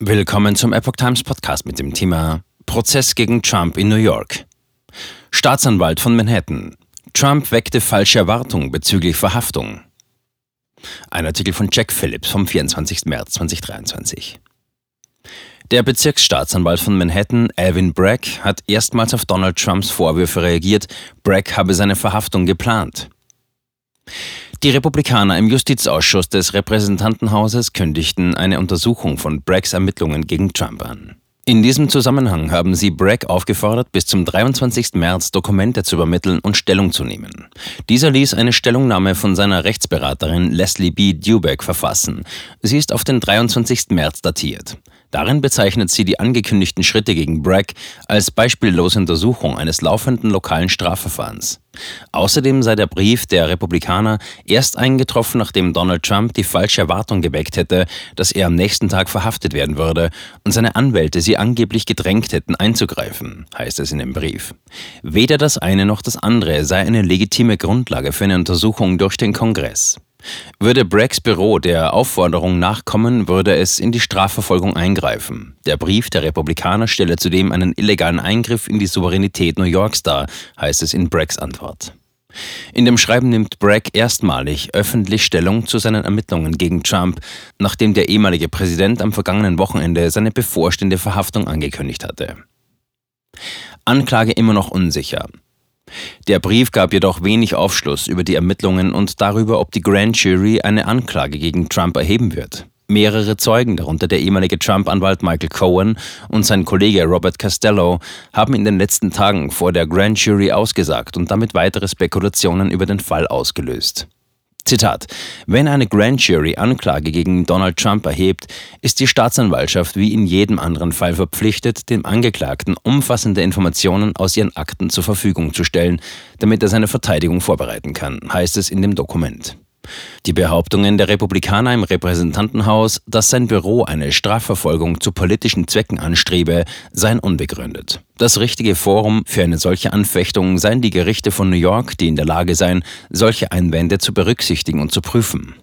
Willkommen zum Epoch Times Podcast mit dem Thema Prozess gegen Trump in New York. Staatsanwalt von Manhattan. Trump weckte falsche Erwartungen bezüglich Verhaftung. Ein Artikel von Jack Phillips vom 24. März 2023. Der Bezirksstaatsanwalt von Manhattan, Alvin Bragg, hat erstmals auf Donald Trumps Vorwürfe reagiert, Bragg habe seine Verhaftung geplant. Die Republikaner im Justizausschuss des Repräsentantenhauses kündigten eine Untersuchung von Braggs Ermittlungen gegen Trump an. In diesem Zusammenhang haben sie Bragg aufgefordert, bis zum 23. März Dokumente zu übermitteln und Stellung zu nehmen. Dieser ließ eine Stellungnahme von seiner Rechtsberaterin Leslie B. Dubeck verfassen. Sie ist auf den 23. März datiert. Darin bezeichnet sie die angekündigten Schritte gegen Bragg als beispiellose Untersuchung eines laufenden lokalen Strafverfahrens. Außerdem sei der Brief der Republikaner erst eingetroffen, nachdem Donald Trump die falsche Erwartung geweckt hätte, dass er am nächsten Tag verhaftet werden würde und seine Anwälte sie angeblich gedrängt hätten einzugreifen, heißt es in dem Brief. Weder das eine noch das andere sei eine legitime Grundlage für eine Untersuchung durch den Kongress. Würde Braggs Büro der Aufforderung nachkommen, würde es in die Strafverfolgung eingreifen. Der Brief der Republikaner stelle zudem einen illegalen Eingriff in die Souveränität New Yorks dar, heißt es in Braggs Antwort. In dem Schreiben nimmt Bragg erstmalig öffentlich Stellung zu seinen Ermittlungen gegen Trump, nachdem der ehemalige Präsident am vergangenen Wochenende seine bevorstehende Verhaftung angekündigt hatte. Anklage immer noch unsicher. Der Brief gab jedoch wenig Aufschluss über die Ermittlungen und darüber, ob die Grand Jury eine Anklage gegen Trump erheben wird. Mehrere Zeugen, darunter der ehemalige Trump-Anwalt Michael Cohen und sein Kollege Robert Costello, haben in den letzten Tagen vor der Grand Jury ausgesagt und damit weitere Spekulationen über den Fall ausgelöst. Zitat: Wenn eine Grand Jury Anklage gegen Donald Trump erhebt, ist die Staatsanwaltschaft wie in jedem anderen Fall verpflichtet, dem Angeklagten umfassende Informationen aus ihren Akten zur Verfügung zu stellen, damit er seine Verteidigung vorbereiten kann, heißt es in dem Dokument. Die Behauptungen der Republikaner im Repräsentantenhaus, dass sein Büro eine Strafverfolgung zu politischen Zwecken anstrebe, seien unbegründet. Das richtige Forum für eine solche Anfechtung seien die Gerichte von New York, die in der Lage seien, solche Einwände zu berücksichtigen und zu prüfen.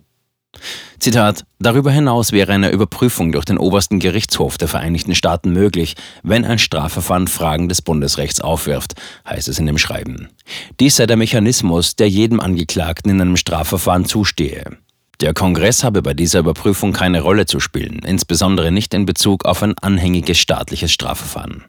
Zitat, darüber hinaus wäre eine Überprüfung durch den obersten Gerichtshof der Vereinigten Staaten möglich, wenn ein Strafverfahren Fragen des Bundesrechts aufwirft, heißt es in dem Schreiben. Dies sei der Mechanismus, der jedem Angeklagten in einem Strafverfahren zustehe. Der Kongress habe bei dieser Überprüfung keine Rolle zu spielen, insbesondere nicht in Bezug auf ein anhängiges staatliches Strafverfahren.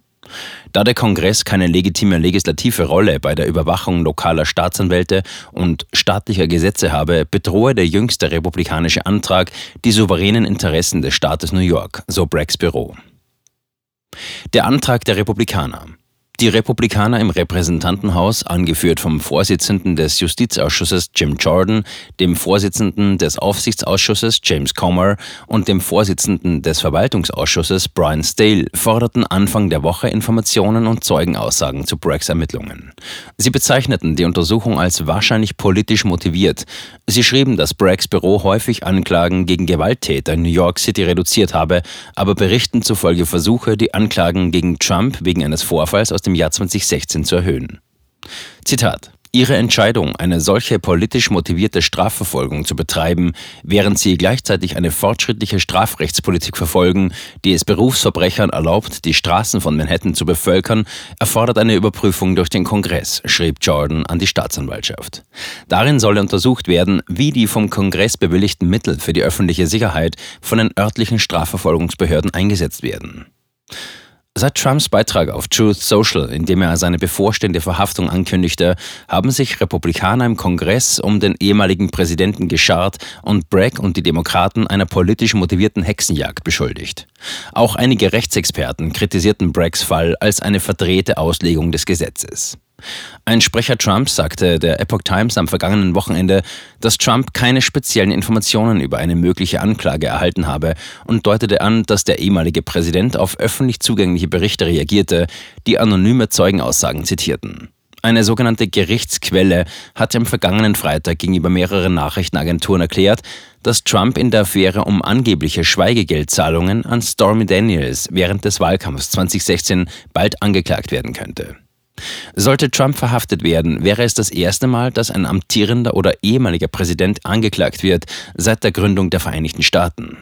Da der Kongress keine legitime legislative Rolle bei der Überwachung lokaler Staatsanwälte und staatlicher Gesetze habe, bedrohe der jüngste republikanische Antrag die souveränen Interessen des Staates New York, so Braggs Büro. Der Antrag der Republikaner. Die Republikaner im Repräsentantenhaus, angeführt vom Vorsitzenden des Justizausschusses Jim Jordan, dem Vorsitzenden des Aufsichtsausschusses James Comer und dem Vorsitzenden des Verwaltungsausschusses Brian Stale, forderten Anfang der Woche Informationen und Zeugenaussagen zu Braggs Ermittlungen. Sie bezeichneten die Untersuchung als wahrscheinlich politisch motiviert. Sie schrieben, dass Braggs Büro häufig Anklagen gegen Gewalttäter in New York City reduziert habe, aber berichten zufolge Versuche, die Anklagen gegen Trump wegen eines Vorfalls aus dem dem Jahr 2016 zu erhöhen. Zitat Ihre Entscheidung, eine solche politisch motivierte Strafverfolgung zu betreiben, während Sie gleichzeitig eine fortschrittliche Strafrechtspolitik verfolgen, die es Berufsverbrechern erlaubt, die Straßen von Manhattan zu bevölkern, erfordert eine Überprüfung durch den Kongress, schrieb Jordan an die Staatsanwaltschaft. Darin solle untersucht werden, wie die vom Kongress bewilligten Mittel für die öffentliche Sicherheit von den örtlichen Strafverfolgungsbehörden eingesetzt werden. Seit Trumps Beitrag auf Truth Social, in dem er seine bevorstehende Verhaftung ankündigte, haben sich Republikaner im Kongress um den ehemaligen Präsidenten geschart und Bragg und die Demokraten einer politisch motivierten Hexenjagd beschuldigt. Auch einige Rechtsexperten kritisierten Braggs Fall als eine verdrehte Auslegung des Gesetzes. Ein Sprecher Trumps sagte der Epoch Times am vergangenen Wochenende, dass Trump keine speziellen Informationen über eine mögliche Anklage erhalten habe und deutete an, dass der ehemalige Präsident auf öffentlich zugängliche Berichte reagierte, die anonyme Zeugenaussagen zitierten. Eine sogenannte Gerichtsquelle hatte am vergangenen Freitag gegenüber mehreren Nachrichtenagenturen erklärt, dass Trump in der Affäre um angebliche Schweigegeldzahlungen an Stormy Daniels während des Wahlkampfs 2016 bald angeklagt werden könnte. Sollte Trump verhaftet werden, wäre es das erste Mal, dass ein amtierender oder ehemaliger Präsident angeklagt wird seit der Gründung der Vereinigten Staaten.